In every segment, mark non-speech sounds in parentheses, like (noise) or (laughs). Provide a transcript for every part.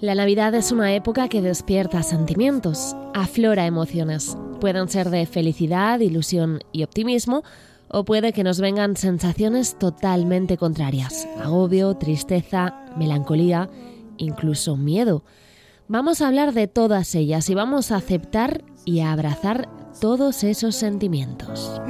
La Navidad es una época que despierta sentimientos, aflora emociones. Pueden ser de felicidad, ilusión y optimismo, o puede que nos vengan sensaciones totalmente contrarias, agobio, tristeza, melancolía, incluso miedo. Vamos a hablar de todas ellas y vamos a aceptar y a abrazar todos esos sentimientos.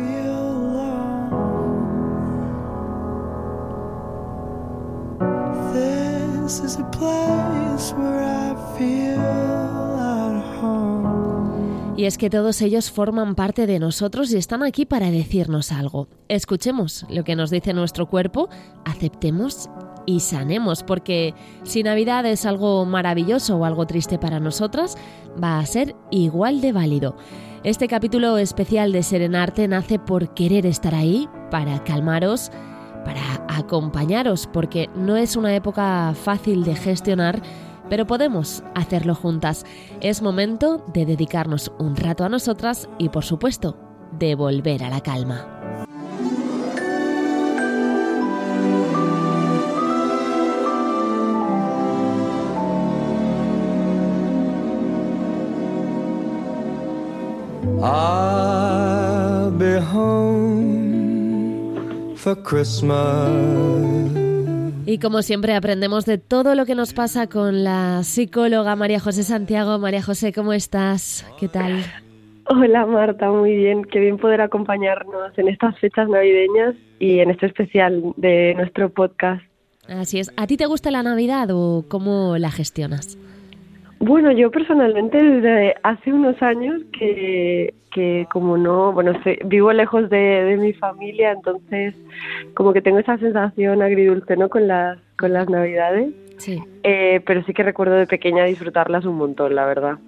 Y es que todos ellos forman parte de nosotros y están aquí para decirnos algo. Escuchemos lo que nos dice nuestro cuerpo, aceptemos y sanemos, porque si Navidad es algo maravilloso o algo triste para nosotras, va a ser igual de válido. Este capítulo especial de Serenarte nace por querer estar ahí, para calmaros, para acompañaros, porque no es una época fácil de gestionar pero podemos hacerlo juntas. Es momento de dedicarnos un rato a nosotras y, por supuesto, de volver a la calma. For Christmas. Y como siempre aprendemos de todo lo que nos pasa con la psicóloga María José Santiago. María José, ¿cómo estás? ¿Qué tal? Hola Marta, muy bien. Qué bien poder acompañarnos en estas fechas navideñas y en este especial de nuestro podcast. Así es. ¿A ti te gusta la Navidad o cómo la gestionas? Bueno, yo personalmente desde hace unos años que, que como no, bueno, vivo lejos de, mi familia, entonces como que tengo esa sensación agridulce, ¿no? Con las, con las navidades. Sí. Eh, pero sí que recuerdo de pequeña disfrutarlas un montón, la verdad.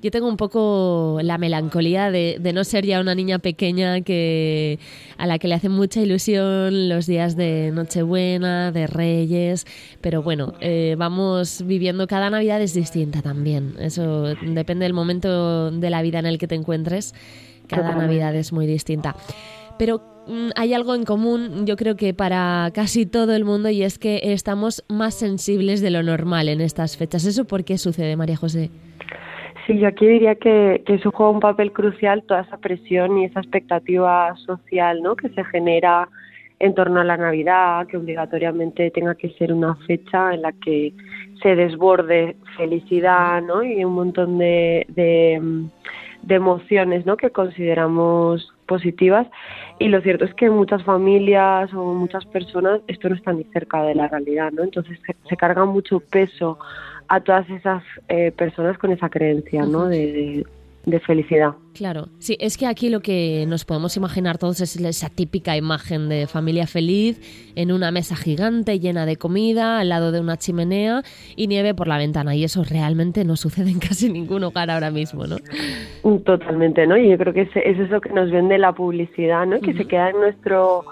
Yo tengo un poco la melancolía de, no ser ya una niña pequeña que a la que le hace mucha ilusión los días de Nochebuena, de Reyes, pero bueno, eh, vamos viviendo cada Navidad es distinta también. Eso depende del momento de la vida en el que te encuentres. Cada Navidad es muy distinta. Pero mm, hay algo en común, yo creo que para casi todo el mundo, y es que estamos más sensibles de lo normal en estas fechas. ¿Eso por qué sucede, María José? Sí, yo aquí diría que, que eso juega un papel crucial toda esa presión y esa expectativa social ¿no? que se genera en torno a la Navidad, que obligatoriamente tenga que ser una fecha en la que se desborde felicidad ¿no? y un montón de, de, emociones ¿no? que consideramos positivas y lo cierto es que muchas familias o muchas personas esto no está ni cerca de la realidad, ¿no? Entonces se carga mucho peso a todas esas eh, personas con esa creencia, ¿no? De, felicidad. Claro, sí, es que aquí lo que nos podemos imaginar todos es esa típica imagen de familia feliz en una mesa gigante llena de comida, al lado de una chimenea y nieve por la ventana. Y eso realmente no sucede en casi ningún hogar ahora mismo, ¿no? Totalmente, ¿no? Y yo creo que es, es eso que nos vende la publicidad, ¿no? Que se queda en nuestro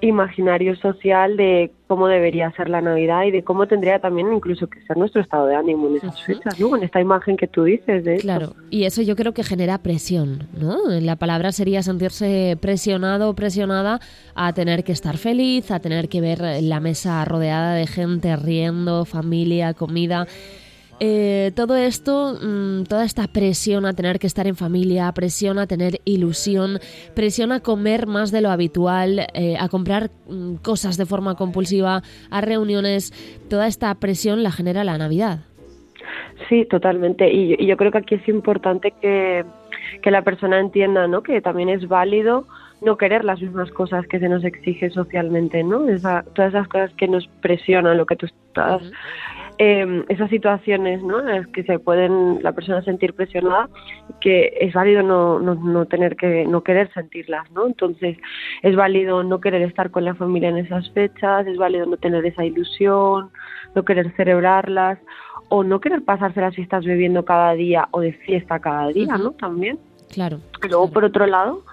imaginario social de cómo debería ser la Navidad y de cómo tendría también incluso que ser nuestro estado de ánimo en esas fechas, ¿no? En esta imagen que tú dices de Claro, y eso yo creo que genera presión, ¿no? La palabra sería sentirse presionado o presionada a tener que estar feliz, a tener que ver la mesa rodeada de gente riendo, familia, comida. Eh, todo esto, mm, toda esta presión a tener que estar en familia, presión a tener ilusión, presión a comer más de lo habitual, eh, a comprar mm, cosas de forma compulsiva, a reuniones, toda esta presión la genera la Navidad. Sí, totalmente. Y, yo creo que aquí es importante que, que la persona entienda ¿no? que también es válido no querer las mismas cosas que se nos exige socialmente, ¿no? todas esas cosas que nos presionan, lo que tú estás eh, esas situaciones ¿no? en las que se pueden la persona sentir presionada que es válido no, no, no tener que no querer sentirlas no entonces es válido no querer estar con la familia en esas fechas es válido no tener esa ilusión no querer celebrarlas o no querer pasarse las fiestas bebiendo cada día o de fiesta cada día no también. Claro luego por otro lado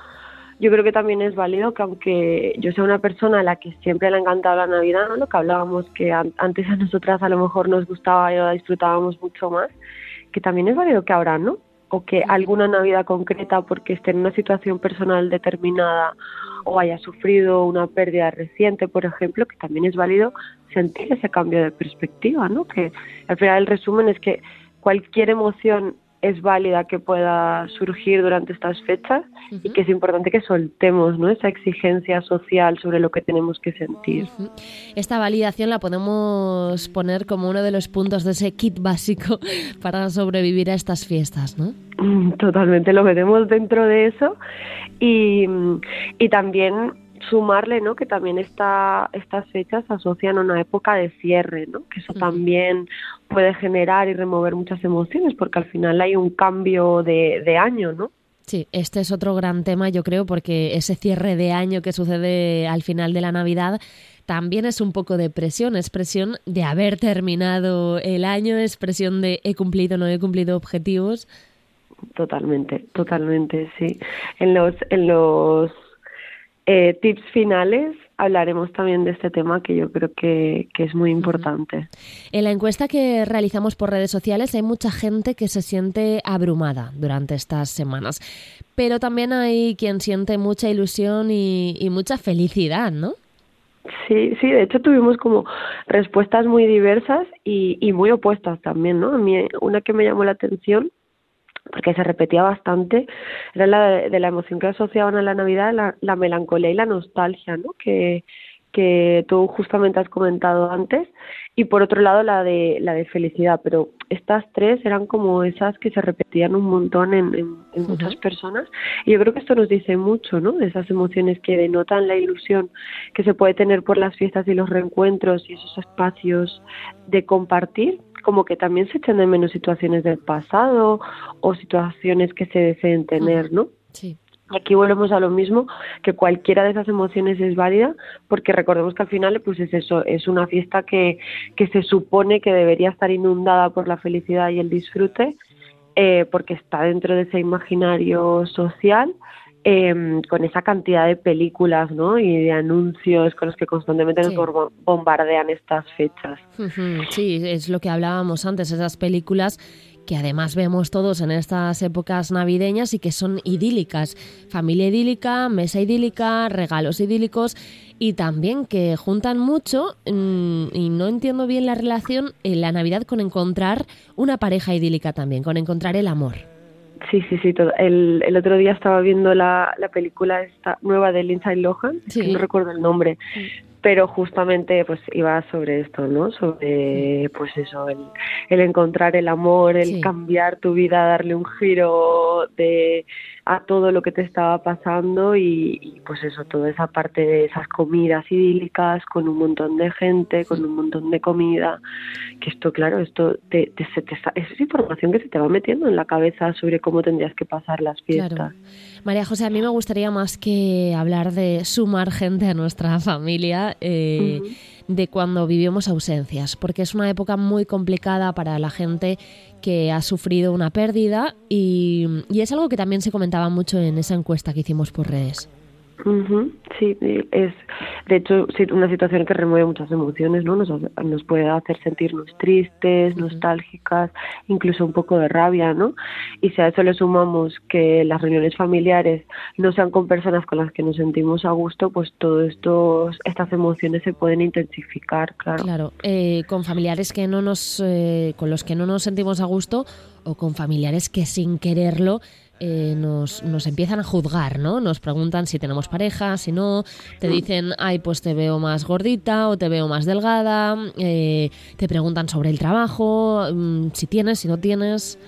yo creo que también es válido que aunque yo sea una persona a la que siempre le ha encantado la Navidad, ¿no? lo que hablábamos que antes a nosotras a lo mejor nos gustaba y la disfrutábamos mucho más, que también es válido que ahora no, o que alguna Navidad concreta porque esté en una situación personal determinada o haya sufrido una pérdida reciente, por ejemplo, que también es válido sentir ese cambio de perspectiva, ¿no? Que al final el resumen es que cualquier emoción es válida que pueda surgir durante estas fechas y que es importante que soltemos ¿no? esa exigencia social sobre lo que tenemos que sentir. Esta validación la podemos poner como uno de los puntos de ese kit básico (laughs) para sobrevivir a estas fiestas, ¿no? Mm, totalmente, lo metemos dentro de eso y, y también sumarle ¿no? que también esta, estas fechas se asocian a una época de cierre, ¿no? que eso también puede generar y remover muchas emociones porque al final hay un cambio de, de año, ¿no? Sí, este es otro gran tema, yo creo, porque ese cierre de año que sucede al final de la Navidad también es un poco de presión, es presión de haber terminado el año, es presión de he cumplido, no he cumplido objetivos. Totalmente, totalmente, sí. En los, en los eh, tips finales hablaremos también de este tema que yo creo que, es muy importante. En la encuesta que realizamos por redes sociales hay mucha gente que se siente abrumada durante estas semanas, pero también hay quien siente mucha ilusión y, mucha felicidad, ¿no? Sí, sí, de hecho tuvimos como respuestas muy diversas y, y muy opuestas también, ¿no? A mí una que me llamó la atención porque se repetía bastante, era la de, la emoción que asociaban a la Navidad, la, la melancolía y la nostalgia, ¿no? Que, que tú justamente has comentado antes, y por otro lado la de la de felicidad, pero estas tres eran como esas que se repetían un montón en, en, muchas personas, y yo creo que esto nos dice mucho, ¿no? De esas emociones que denotan la ilusión que se puede tener por las fiestas y los reencuentros y esos espacios de compartir, como que también se echan de menos situaciones del pasado o situaciones que se deseen tener, ¿no? Sí. Aquí volvemos a lo mismo, que cualquiera de esas emociones es válida, porque recordemos que al final pues es eso, es una fiesta que, que se supone que debería estar inundada por la felicidad y el disfrute, eh, porque está dentro de ese imaginario social, eh, con esa cantidad de películas ¿no? y de anuncios con los que constantemente nos bombardean estas fechas. Sí, es lo que hablábamos antes, esas películas que además vemos todos en estas épocas navideñas y que son idílicas. Familia idílica, mesa idílica, regalos idílicos y también que juntan mucho, mm, y no entiendo bien la relación, en la Navidad con encontrar una pareja idílica también, con encontrar el amor. Sí, sí, sí. Todo. El, el otro día estaba viendo la, la película esta nueva de Lindsay Lohan, no recuerdo el nombre, pero justamente pues iba sobre esto, ¿no? Sobre pues eso, el, el encontrar el amor, el cambiar tu vida, darle un giro de a todo lo que te estaba pasando y, pues eso, toda esa parte de esas comidas idílicas con un montón de gente, con un montón de comida, que esto, claro, esto te, te, es información que se te va metiendo en la cabeza sobre cómo tendrías que pasar las fiestas. María José, a mí me gustaría más que hablar de sumar gente a nuestra familia. Eh, de cuando vivimos ausencias, porque es una época muy complicada para la gente que ha sufrido una pérdida y, y es algo que también se comentaba mucho en esa encuesta que hicimos por redes. Sí, es de hecho una situación que remueve muchas emociones, ¿no? Nos, nos puede hacer sentirnos tristes, nostálgicas, incluso un poco de rabia, ¿no? Y si a eso le sumamos que las reuniones familiares no sean con personas con las que nos sentimos a gusto, pues todo esto, estas emociones se pueden intensificar, claro. Claro, eh, con familiares que no nos, eh, con los que no nos sentimos a gusto o con familiares que sin quererlo eh, nos, nos empiezan a juzgar, ¿no? Nos preguntan si tenemos pareja, si no, te dicen, ay, pues te veo más gordita o te veo más delgada, eh, te preguntan sobre el trabajo, mm, si tienes, si no tienes.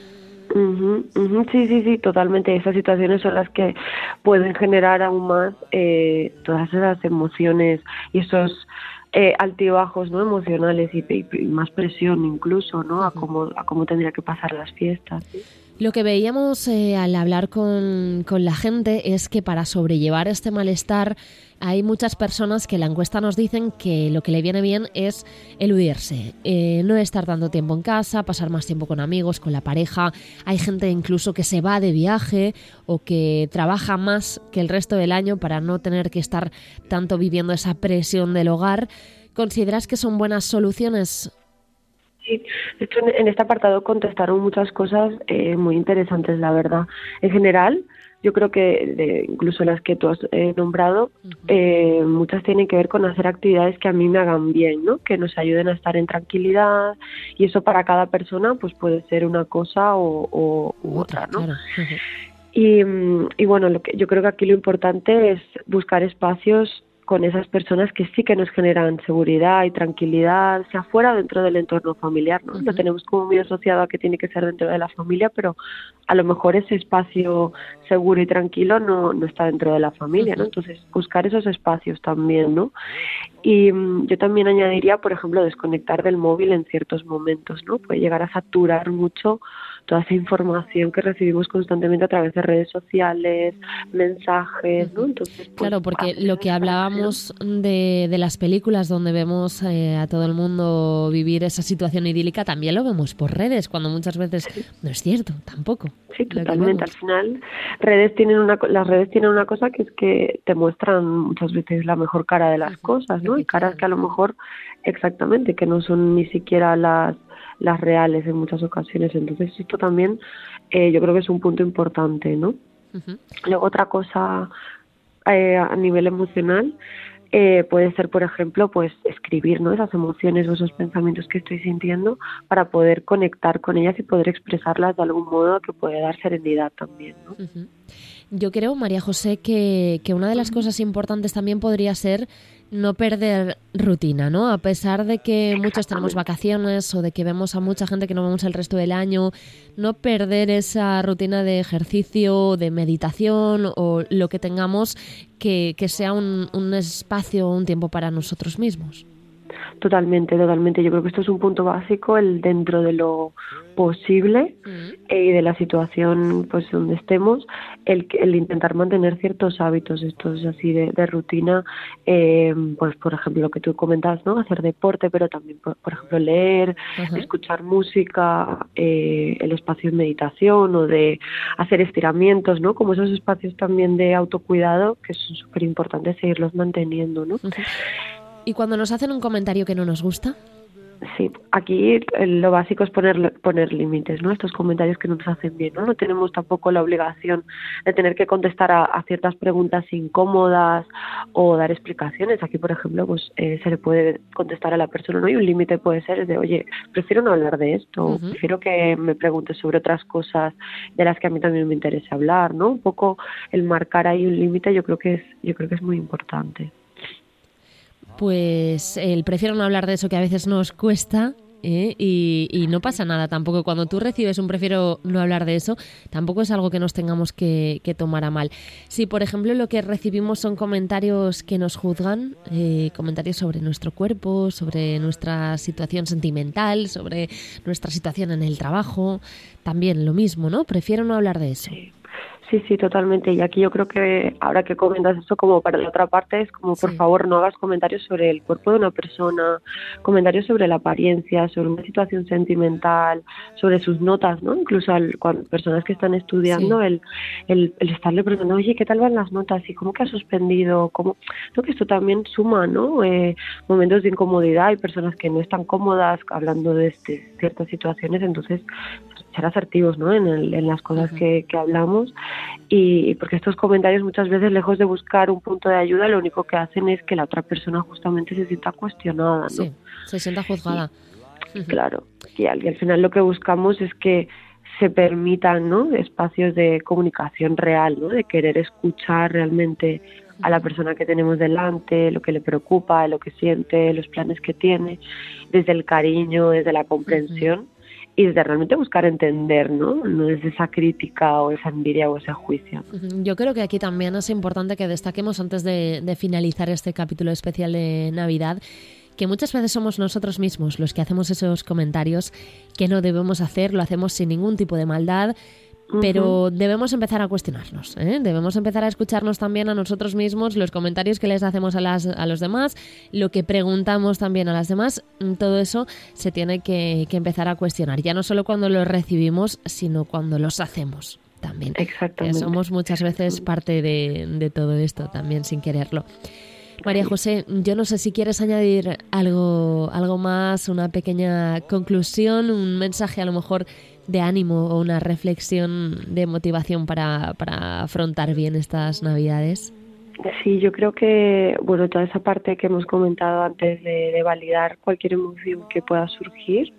Sí, sí, sí, totalmente. Esas situaciones son las que pueden generar aún más eh, todas esas emociones y esos eh, altibajos no emocionales y, más presión incluso no a cómo a cómo tendría que pasar las fiestas lo que veíamos eh, al hablar con, con, la gente es que para sobrellevar este malestar hay muchas personas que la encuesta nos dicen que lo que le viene bien es eludirse, eh, no estar tanto tiempo en casa, pasar más tiempo con amigos, con la pareja. Hay gente incluso que se va de viaje o que trabaja más que el resto del año para no tener que estar tanto viviendo esa presión del hogar. ¿Consideras que son buenas soluciones Sí, de hecho en este apartado contestaron muchas cosas eh, muy interesantes, la verdad. En general, yo creo que de, incluso las que tú has eh, nombrado, eh, muchas tienen que ver con hacer actividades que a mí me hagan bien, ¿no? Que nos ayuden a estar en tranquilidad y eso para cada persona pues puede ser una cosa o, u otra, ¿no? y, y, bueno, lo que, yo creo que aquí lo importante es buscar espacios con esas personas que sí que nos generan seguridad y tranquilidad, sea fuera o dentro del entorno familiar, ¿no? Lo tenemos como muy asociado a que tiene que ser dentro de la familia, pero a lo mejor ese espacio seguro y tranquilo no, no está dentro de la familia, ¿no? Entonces, buscar esos espacios también, ¿no? Y mm, yo también añadiría, por ejemplo, desconectar del móvil en ciertos momentos, ¿no? Puede llegar a saturar mucho toda esa información que recibimos constantemente a través de redes sociales, mensajes, ¿no? Entonces, pues, claro, porque lo que hablábamos de, de las películas donde vemos eh, a todo el mundo vivir esa situación idílica, también lo vemos por redes, cuando muchas veces no es cierto, tampoco. Sí, totalmente. Al final, redes tienen una, las redes tienen una cosa que es que te muestran muchas veces la mejor cara de las cosas, ¿no? Y caras que a lo mejor, exactamente, que no son ni siquiera las las reales en muchas ocasiones. Entonces esto también eh, yo creo que es un punto importante, ¿no? Luego otra cosa eh, a nivel emocional eh, puede ser, por ejemplo, pues escribir ¿no? esas emociones o esos pensamientos que estoy sintiendo para poder conectar con ellas y poder expresarlas de algún modo que puede dar serenidad también. ¿no? Yo creo, María José, que, que una de las cosas importantes también podría ser no perder rutina, ¿no? A pesar de que muchos tenemos vacaciones o de que vemos a mucha gente que no vemos el resto del año, no perder esa rutina de ejercicio, de meditación o lo que tengamos que, que sea un, un espacio, un tiempo para nosotros mismos. Totalmente, totalmente. Yo creo que esto es un punto básico, el dentro de lo posible mm. y de la situación pues donde estemos, el, el intentar mantener ciertos hábitos, estos así de, de rutina, eh, pues por ejemplo lo que tú comentas, ¿no? Hacer deporte, pero también por, ejemplo leer, escuchar música, eh, el espacio de meditación o de hacer estiramientos, ¿no? Como esos espacios también de autocuidado que son súper importantes seguirlos manteniendo, ¿no? ¿Y cuando nos hacen un comentario que no nos gusta? Sí, aquí lo básico es poner poner límites, ¿no? Estos comentarios que no nos hacen bien, ¿no? No tenemos tampoco la obligación de tener que contestar a, ciertas preguntas incómodas o dar explicaciones. Aquí, por ejemplo, pues eh, se le puede contestar a la persona, ¿no? Y un límite puede ser de, oye, prefiero no hablar de esto, prefiero que me preguntes sobre otras cosas de las que a mí también me interesa hablar, ¿no? Un poco el marcar ahí un límite, yo creo que es yo creo que es muy importante pues el prefiero no hablar de eso que a veces nos cuesta ¿eh? y, no pasa nada tampoco. Cuando tú recibes un prefiero no hablar de eso, tampoco es algo que nos tengamos que, tomar a mal. Si, por ejemplo, lo que recibimos son comentarios que nos juzgan, eh, comentarios sobre nuestro cuerpo, sobre nuestra situación sentimental, sobre nuestra situación en el trabajo, también lo mismo, ¿no? Prefiero no hablar de eso. Sí, sí, totalmente. Y aquí yo creo que ahora que comentas esto, como para la otra parte, es como por favor no hagas comentarios sobre el cuerpo de una persona, comentarios sobre la apariencia, sobre una situación sentimental, sobre sus notas, ¿no? Incluso al, cuando personas que están estudiando, el, el, estarle preguntando, oye, ¿qué tal van las notas? ¿Y cómo que ha suspendido? ¿Cómo? Creo que esto también suma, ¿no? Eh, momentos de incomodidad y personas que no están cómodas hablando de este, ciertas situaciones, entonces ser asertivos ¿no? en, el, en las cosas que, que, hablamos y porque estos comentarios muchas veces lejos de buscar un punto de ayuda lo único que hacen es que la otra persona justamente se sienta cuestionada ¿no? sí, se sienta juzgada claro y al, y al final lo que buscamos es que se permitan ¿no? espacios de comunicación real ¿no? de querer escuchar realmente a la persona que tenemos delante, lo que le preocupa, lo que siente, los planes que tiene, desde el cariño, desde la comprensión y de realmente buscar entender, ¿no? No es esa crítica o esa envidia o ese juicio. Yo creo que aquí también es importante que destaquemos antes de, de finalizar este capítulo especial de Navidad que muchas veces somos nosotros mismos los que hacemos esos comentarios que no debemos hacer, lo hacemos sin ningún tipo de maldad, pero debemos empezar a cuestionarnos, ¿eh? debemos empezar a escucharnos también a nosotros mismos, los comentarios que les hacemos a, las, a los demás, lo que preguntamos también a las demás, mm, todo eso se tiene que, empezar a cuestionar, ya no solo cuando los recibimos, sino cuando los hacemos también. Exactamente. somos muchas veces parte de, de todo esto también sin quererlo. María José, yo no sé si quieres añadir algo, algo más, una pequeña conclusión, un mensaje a lo mejor de ánimo o una reflexión de motivación para, para afrontar bien estas Navidades? Sí, yo creo que, bueno, toda esa parte que hemos comentado antes de, validar cualquier emoción que pueda surgir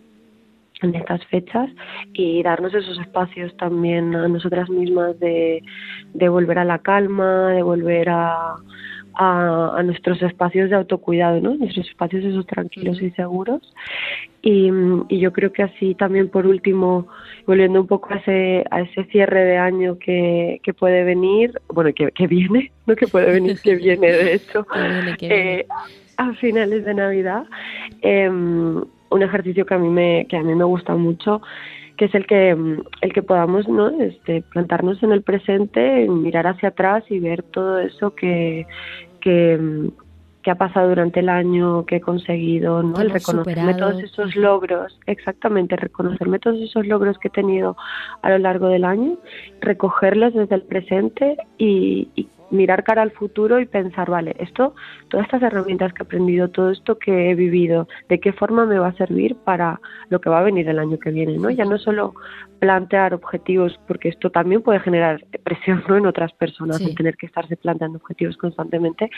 en estas fechas y darnos esos espacios también a nosotras mismas de, de volver a la calma, de volver a, a, nuestros espacios de autocuidado, ¿no? Nuestros espacios esos tranquilos y seguros. Y, yo creo que así también por último, volviendo un poco a ese, a ese cierre de año que, que puede venir, bueno, que, que viene, no que puede venir, que (laughs) viene de hecho, eh, a finales de Navidad, em, un ejercicio que a mí me, que a mí me gusta mucho que es el que el que podamos no este plantarnos en el presente mirar hacia atrás y ver todo eso que que, ha pasado durante el año, que he conseguido, ¿no? El reconocerme todos esos logros, exactamente, reconocerme todos esos logros que he tenido a lo largo del año, recogerlos desde el presente y, y mirar cara al futuro y pensar, vale, esto, todas estas herramientas que he aprendido, todo esto que he vivido, de qué forma me va a servir para lo que va a venir el año que viene, ¿no? Ya no solo plantear objetivos, porque esto también puede generar presión ¿no? en otras personas, el tener que estarse planteando objetivos constantemente,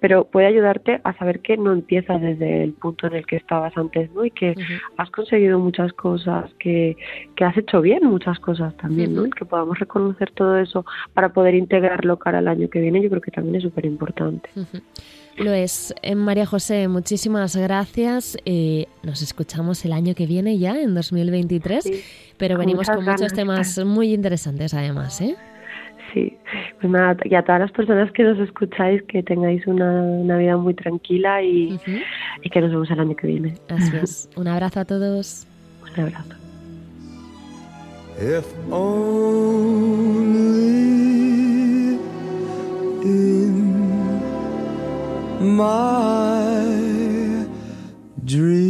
pero puede ayudarte a saber que no empiezas desde el punto en el que estabas antes, ¿no? Y que has conseguido muchas cosas, que, que has hecho bien muchas cosas también, ¿no? Y que podamos reconocer todo eso para poder integrarlo cara al año que viene, yo creo que también es súper importante. Lo es. Eh, María José, muchísimas gracias. Eh, nos escuchamos el año que viene ya, en 2023, pero venimos con muchos temas muy interesantes además, ¿eh? Sí, pues nada, y a todas las personas que nos escucháis, que tengáis una, vida muy tranquila y, y que nos vemos el año que viene. Así es. Un abrazo a todos. Un abrazo. My dream.